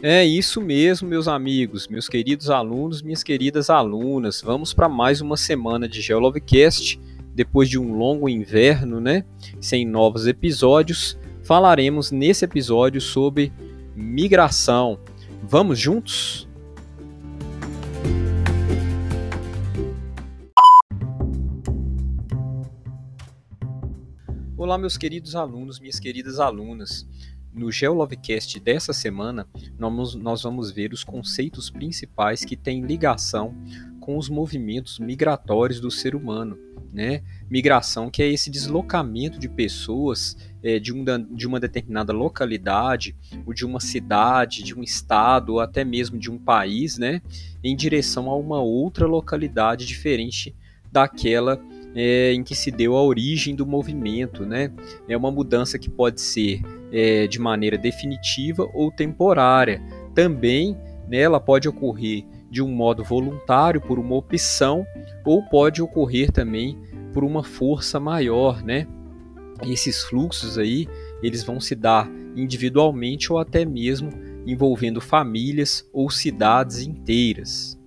É isso mesmo, meus amigos, meus queridos alunos, minhas queridas alunas. Vamos para mais uma semana de Geolovecast. Depois de um longo inverno, né? Sem novos episódios, falaremos nesse episódio sobre migração. Vamos juntos? Olá, meus queridos alunos, minhas queridas alunas. No GeoLovecast dessa semana, nós vamos ver os conceitos principais que têm ligação com os movimentos migratórios do ser humano. Né? Migração, que é esse deslocamento de pessoas é, de, um, de uma determinada localidade, ou de uma cidade, de um estado, ou até mesmo de um país, né? em direção a uma outra localidade diferente daquela é, em que se deu a origem do movimento. Né? É uma mudança que pode ser é, de maneira definitiva ou temporária. Também né, ela pode ocorrer de um modo voluntário, por uma opção, ou pode ocorrer também por uma força maior. Né? Esses fluxos aí eles vão se dar individualmente ou até mesmo envolvendo famílias ou cidades inteiras.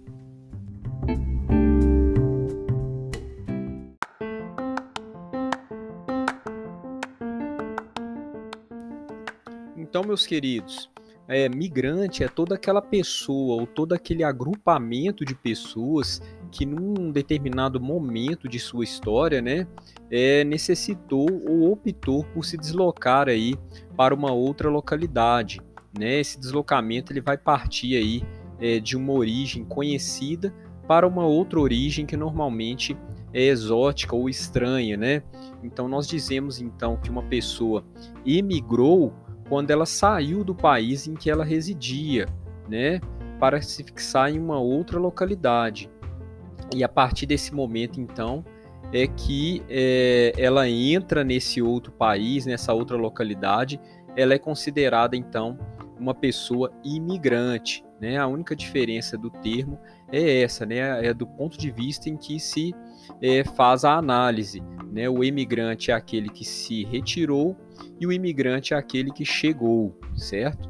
Então, meus queridos, é, migrante é toda aquela pessoa ou todo aquele agrupamento de pessoas que num determinado momento de sua história, né, é, necessitou ou optou por se deslocar aí para uma outra localidade, né? Esse deslocamento ele vai partir aí é, de uma origem conhecida para uma outra origem que normalmente é exótica ou estranha, né? Então nós dizemos então que uma pessoa emigrou quando ela saiu do país em que ela residia, né, para se fixar em uma outra localidade. E a partir desse momento, então, é que é, ela entra nesse outro país, nessa outra localidade, ela é considerada então uma pessoa imigrante. Né? A única diferença do termo é essa, né? é do ponto de vista em que se é, faz a análise. Né? O imigrante é aquele que se retirou e o imigrante é aquele que chegou, certo?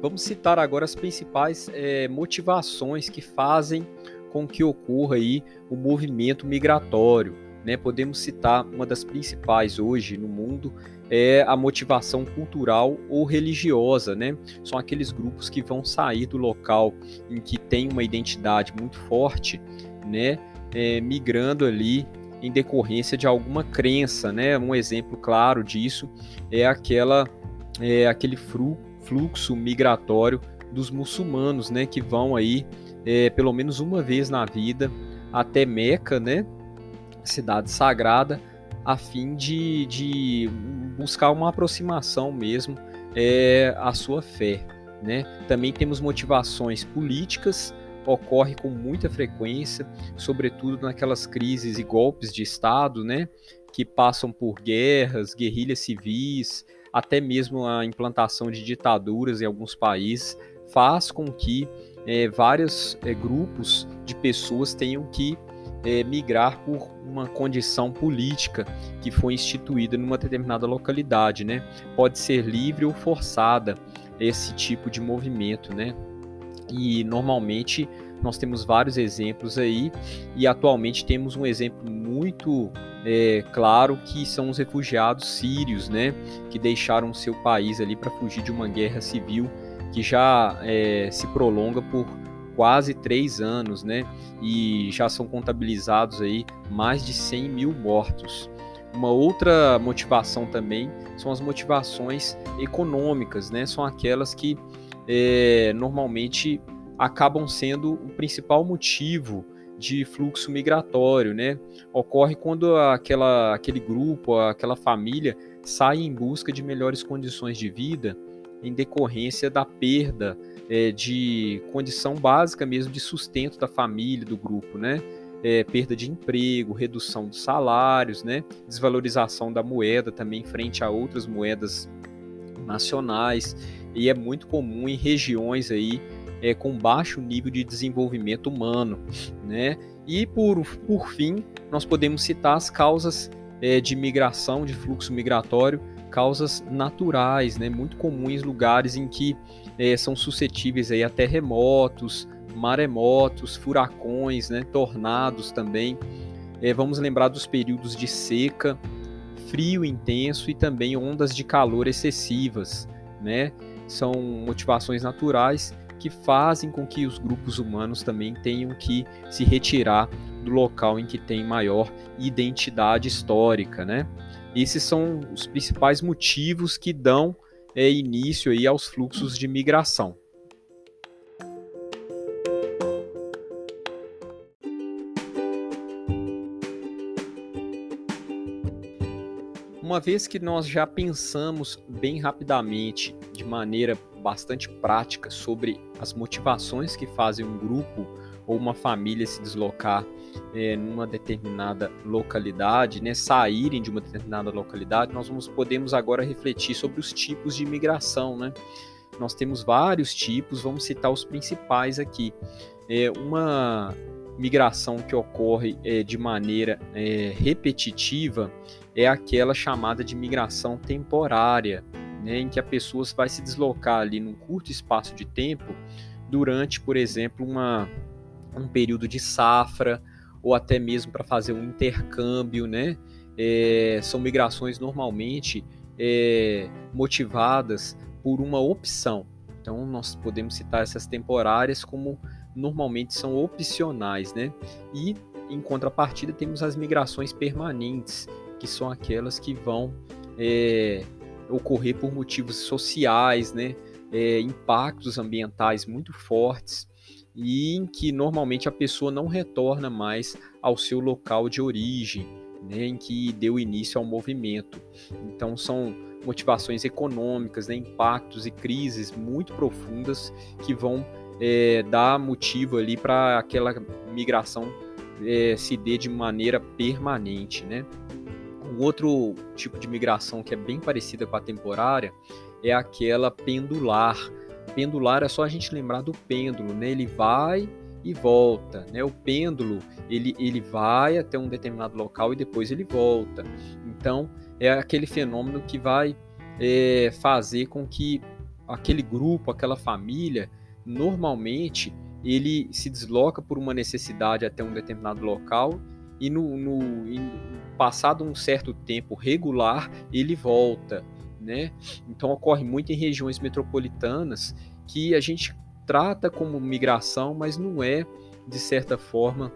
Vamos citar agora as principais é, motivações que fazem com que ocorra aí o movimento migratório. Né? Podemos citar uma das principais hoje no mundo é a motivação cultural ou religiosa, né? São aqueles grupos que vão sair do local em que tem uma identidade muito forte, né? É, migrando ali em decorrência de alguma crença, né? Um exemplo claro disso é aquela é, aquele fluxo migratório dos muçulmanos, né? Que vão aí é, pelo menos uma vez na vida até Meca, né? Cidade sagrada a fim de, de buscar uma aproximação mesmo é, à sua fé. Né? Também temos motivações políticas, ocorre com muita frequência, sobretudo naquelas crises e golpes de Estado, né? que passam por guerras, guerrilhas civis, até mesmo a implantação de ditaduras em alguns países, faz com que é, vários é, grupos de pessoas tenham que é, migrar por uma condição política que foi instituída numa determinada localidade, né? Pode ser livre ou forçada esse tipo de movimento, né? E normalmente nós temos vários exemplos aí e atualmente temos um exemplo muito é, claro que são os refugiados sírios, né? Que deixaram seu país ali para fugir de uma guerra civil que já é, se prolonga por quase três anos, né? E já são contabilizados aí mais de 100 mil mortos. Uma outra motivação também são as motivações econômicas, né? São aquelas que é, normalmente acabam sendo o principal motivo de fluxo migratório, né? Ocorre quando aquela, aquele grupo, aquela família sai em busca de melhores condições de vida em decorrência da perda é, de condição básica mesmo de sustento da família, do grupo, né? É, perda de emprego, redução dos salários, né? desvalorização da moeda também frente a outras moedas nacionais e é muito comum em regiões aí é, com baixo nível de desenvolvimento humano, né? E por, por fim, nós podemos citar as causas é, de migração, de fluxo migratório, causas naturais, né? Muito comuns lugares em que é, são suscetíveis aí a terremotos, maremotos, furacões, né? Tornados também. É, vamos lembrar dos períodos de seca, frio intenso e também ondas de calor excessivas, né? São motivações naturais que fazem com que os grupos humanos também tenham que se retirar do local em que tem maior identidade histórica, né? Esses são os principais motivos que dão é, início aí aos fluxos de migração. Uma vez que nós já pensamos bem rapidamente, de maneira bastante prática, sobre as motivações que fazem um grupo ou uma família se deslocar é, numa determinada localidade, né, saírem de uma determinada localidade, nós vamos, podemos agora refletir sobre os tipos de imigração. Né? Nós temos vários tipos, vamos citar os principais aqui. É, uma migração que ocorre é, de maneira é, repetitiva é aquela chamada de migração temporária, né, em que a pessoa vai se deslocar ali num curto espaço de tempo durante, por exemplo, uma, um período de safra ou até mesmo para fazer um intercâmbio, né? É, são migrações normalmente é, motivadas por uma opção. Então, nós podemos citar essas temporárias como normalmente são opcionais, né? E em contrapartida temos as migrações permanentes, que são aquelas que vão é, ocorrer por motivos sociais, né? É, impactos ambientais muito fortes e em que normalmente a pessoa não retorna mais ao seu local de origem, né, em que deu início ao movimento. Então são motivações econômicas, né, impactos e crises muito profundas que vão é, dar motivo ali para aquela migração é, se dê de maneira permanente, né? Um outro tipo de migração que é bem parecida com a temporária é aquela pendular. Pendular é só a gente lembrar do pêndulo, né? Ele vai e volta, né? O pêndulo ele, ele vai até um determinado local e depois ele volta. Então é aquele fenômeno que vai é, fazer com que aquele grupo, aquela família normalmente ele se desloca por uma necessidade até um determinado local e no, no passado um certo tempo regular ele volta, né? Então ocorre muito em regiões metropolitanas que a gente trata como migração, mas não é de certa forma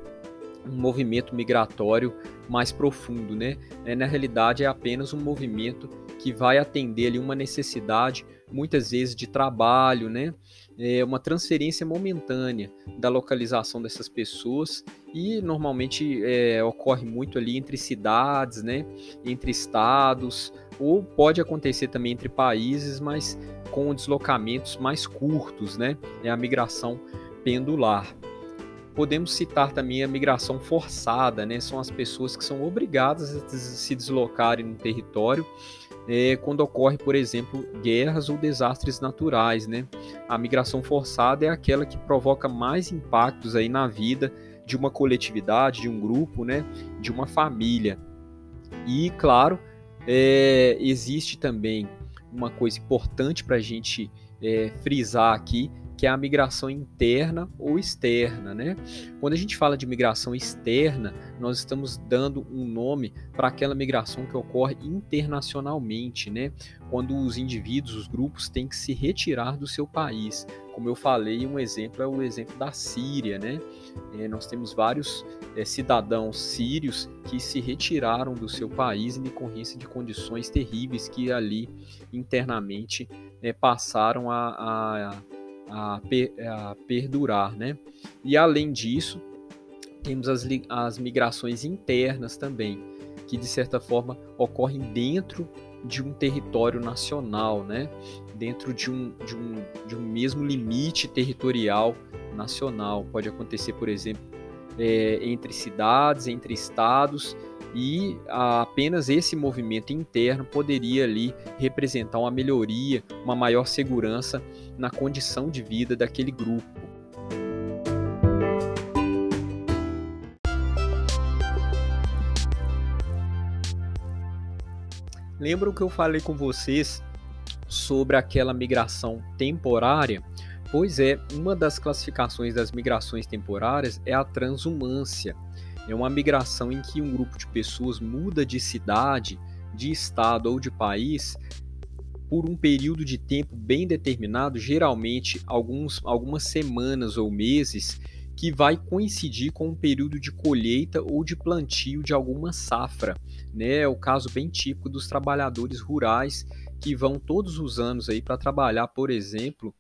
um movimento migratório mais profundo, né? É, na realidade é apenas um movimento que vai atender ali uma necessidade, muitas vezes de trabalho, né? É uma transferência momentânea da localização dessas pessoas e normalmente é, ocorre muito ali entre cidades, né? Entre estados, ou pode acontecer também entre países, mas com deslocamentos mais curtos, né? É a migração pendular. Podemos citar também a migração forçada, né? São as pessoas que são obrigadas a se deslocarem no território é, quando ocorre, por exemplo, guerras ou desastres naturais, né? A migração forçada é aquela que provoca mais impactos aí na vida de uma coletividade, de um grupo, né? De uma família. E, claro, é, existe também uma coisa importante para a gente é, frisar aqui, que é a migração interna ou externa, né? Quando a gente fala de migração externa, nós estamos dando um nome para aquela migração que ocorre internacionalmente, né? Quando os indivíduos, os grupos têm que se retirar do seu país. Como eu falei, um exemplo é o exemplo da Síria, né? É, nós temos vários é, cidadãos sírios que se retiraram do seu país em decorrência de condições terríveis que ali internamente é, passaram a, a a, a perdurar, né? E além disso, temos as, as migrações internas também, que de certa forma ocorrem dentro de um território nacional, né? dentro de um, de, um, de um mesmo limite territorial nacional. Pode acontecer, por exemplo, é, entre cidades, entre estados e apenas esse movimento interno poderia ali representar uma melhoria, uma maior segurança na condição de vida daquele grupo. Lembram que eu falei com vocês sobre aquela migração temporária? Pois é, uma das classificações das migrações temporárias é a transumância. É uma migração em que um grupo de pessoas muda de cidade, de estado ou de país por um período de tempo bem determinado, geralmente alguns, algumas semanas ou meses, que vai coincidir com um período de colheita ou de plantio de alguma safra. Né? É o caso bem típico dos trabalhadores rurais que vão todos os anos aí para trabalhar, por exemplo,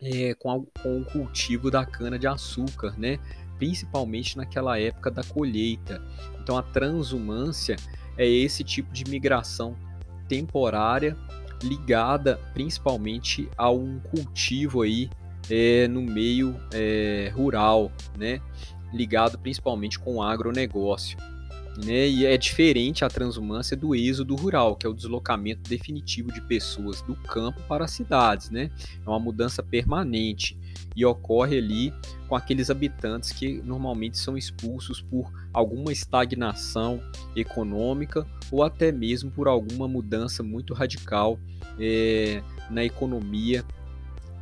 é, com, a, com o cultivo da cana de açúcar, né? Principalmente naquela época da colheita. Então a transumância é esse tipo de migração temporária ligada principalmente a um cultivo aí é, no meio é, rural, né? ligado principalmente com o agronegócio. Né? E é diferente a transumância do êxodo rural, que é o deslocamento definitivo de pessoas do campo para as cidades. Né? É uma mudança permanente e ocorre ali com aqueles habitantes que normalmente são expulsos por alguma estagnação econômica ou até mesmo por alguma mudança muito radical é, na economia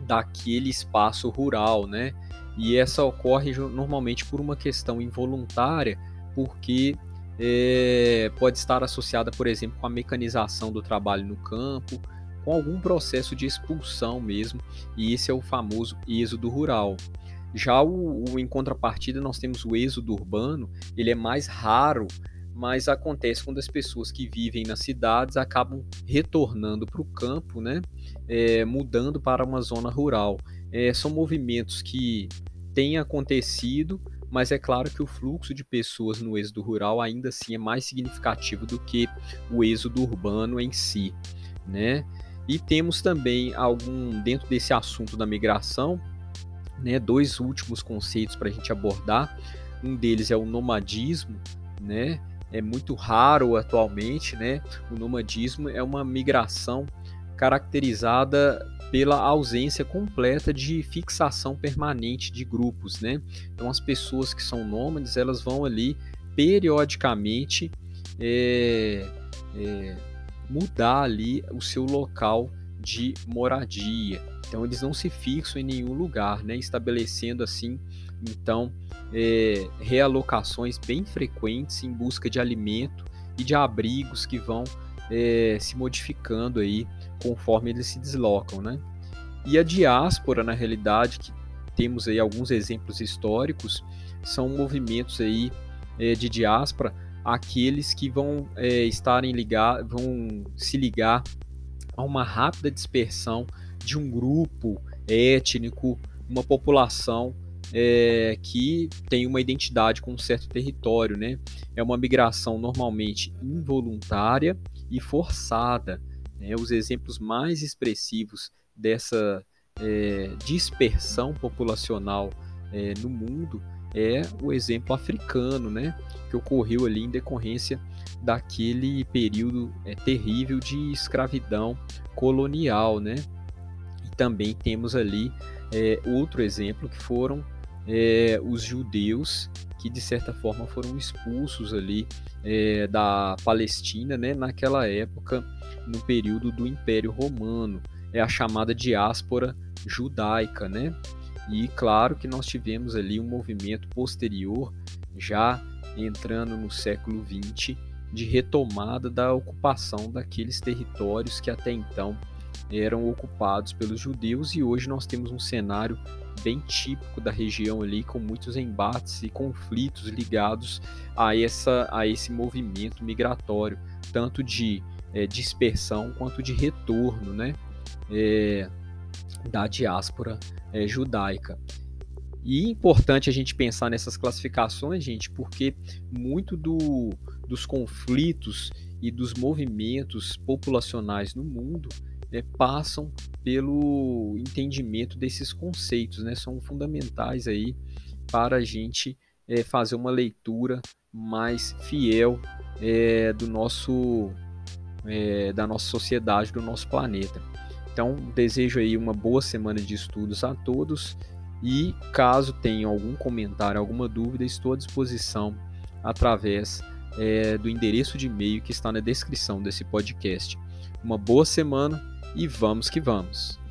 daquele espaço rural, né? E essa ocorre normalmente por uma questão involuntária, porque é, pode estar associada, por exemplo, com a mecanização do trabalho no campo, com algum processo de expulsão mesmo, e esse é o famoso êxodo rural. Já o, o, em contrapartida nós temos o êxodo urbano, ele é mais raro, mas acontece quando as pessoas que vivem nas cidades acabam retornando para o campo, né? É, mudando para uma zona rural. É, são movimentos que têm acontecido, mas é claro que o fluxo de pessoas no êxodo rural ainda assim é mais significativo do que o êxodo urbano em si, né? E temos também algum dentro desse assunto da migração, né, dois últimos conceitos para a gente abordar. Um deles é o nomadismo, né? é muito raro atualmente, né? O nomadismo é uma migração caracterizada pela ausência completa de fixação permanente de grupos, né? Então as pessoas que são nômades elas vão ali periodicamente é, é, mudar ali o seu local de moradia. Então eles não se fixam em nenhum lugar, né? Estabelecendo assim então, é, realocações bem frequentes em busca de alimento e de abrigos que vão é, se modificando aí conforme eles se deslocam, né? E a diáspora, na realidade, que temos aí alguns exemplos históricos, são movimentos aí é, de diáspora, aqueles que vão é, estarem ligar, vão se ligar a uma rápida dispersão de um grupo étnico, uma população é, que tem uma identidade com um certo território, né? É uma migração normalmente involuntária e forçada. Né? Os exemplos mais expressivos dessa é, dispersão populacional é, no mundo é o exemplo africano, né? Que ocorreu ali em decorrência daquele período é, terrível de escravidão colonial, né? E também temos ali é, outro exemplo que foram é, os judeus que de certa forma foram expulsos ali é, da Palestina, né, naquela época, no período do Império Romano, é a chamada diáspora judaica, né? E claro que nós tivemos ali um movimento posterior, já entrando no século XX, de retomada da ocupação daqueles territórios que até então eram ocupados pelos judeus e hoje nós temos um cenário bem típico da região ali, com muitos embates e conflitos ligados a, essa, a esse movimento migratório, tanto de é, dispersão quanto de retorno né, é, da diáspora é, judaica. E é importante a gente pensar nessas classificações, gente, porque muito do, dos conflitos e dos movimentos populacionais no mundo é, passam pelo entendimento desses conceitos, né? São fundamentais aí para a gente é, fazer uma leitura mais fiel é, do nosso é, da nossa sociedade, do nosso planeta. Então, desejo aí uma boa semana de estudos a todos e caso tenham algum comentário, alguma dúvida, estou à disposição através é, do endereço de e-mail que está na descrição desse podcast. Uma boa semana e vamos que vamos!